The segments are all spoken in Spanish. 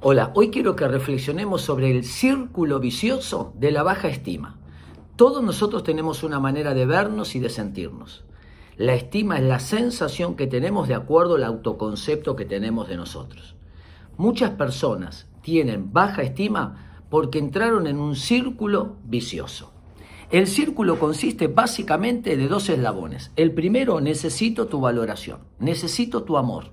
Hola, hoy quiero que reflexionemos sobre el círculo vicioso de la baja estima. Todos nosotros tenemos una manera de vernos y de sentirnos. La estima es la sensación que tenemos de acuerdo al autoconcepto que tenemos de nosotros. Muchas personas tienen baja estima porque entraron en un círculo vicioso. El círculo consiste básicamente de dos eslabones. El primero, necesito tu valoración, necesito tu amor,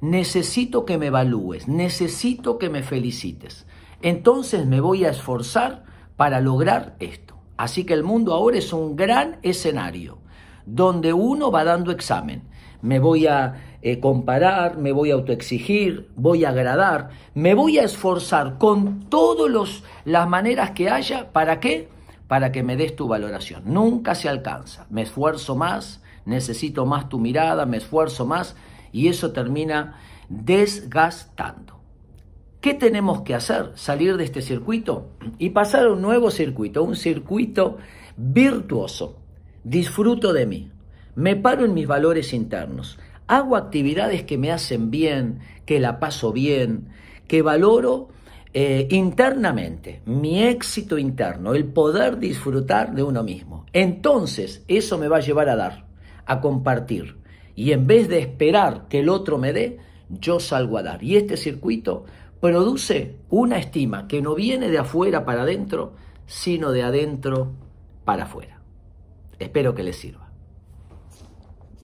necesito que me evalúes, necesito que me felicites. Entonces me voy a esforzar para lograr esto. Así que el mundo ahora es un gran escenario donde uno va dando examen. Me voy a eh, comparar, me voy a autoexigir, voy a agradar, me voy a esforzar con todas las maneras que haya. ¿Para qué? Para que me des tu valoración. Nunca se alcanza. Me esfuerzo más, necesito más tu mirada, me esfuerzo más y eso termina desgastando. ¿Qué tenemos que hacer? Salir de este circuito y pasar a un nuevo circuito, un circuito virtuoso. Disfruto de mí, me paro en mis valores internos, hago actividades que me hacen bien, que la paso bien, que valoro eh, internamente, mi éxito interno, el poder disfrutar de uno mismo. Entonces, eso me va a llevar a dar, a compartir, y en vez de esperar que el otro me dé, yo salgo a dar. Y este circuito produce una estima que no viene de afuera para adentro, sino de adentro para afuera. Espero que les sirva.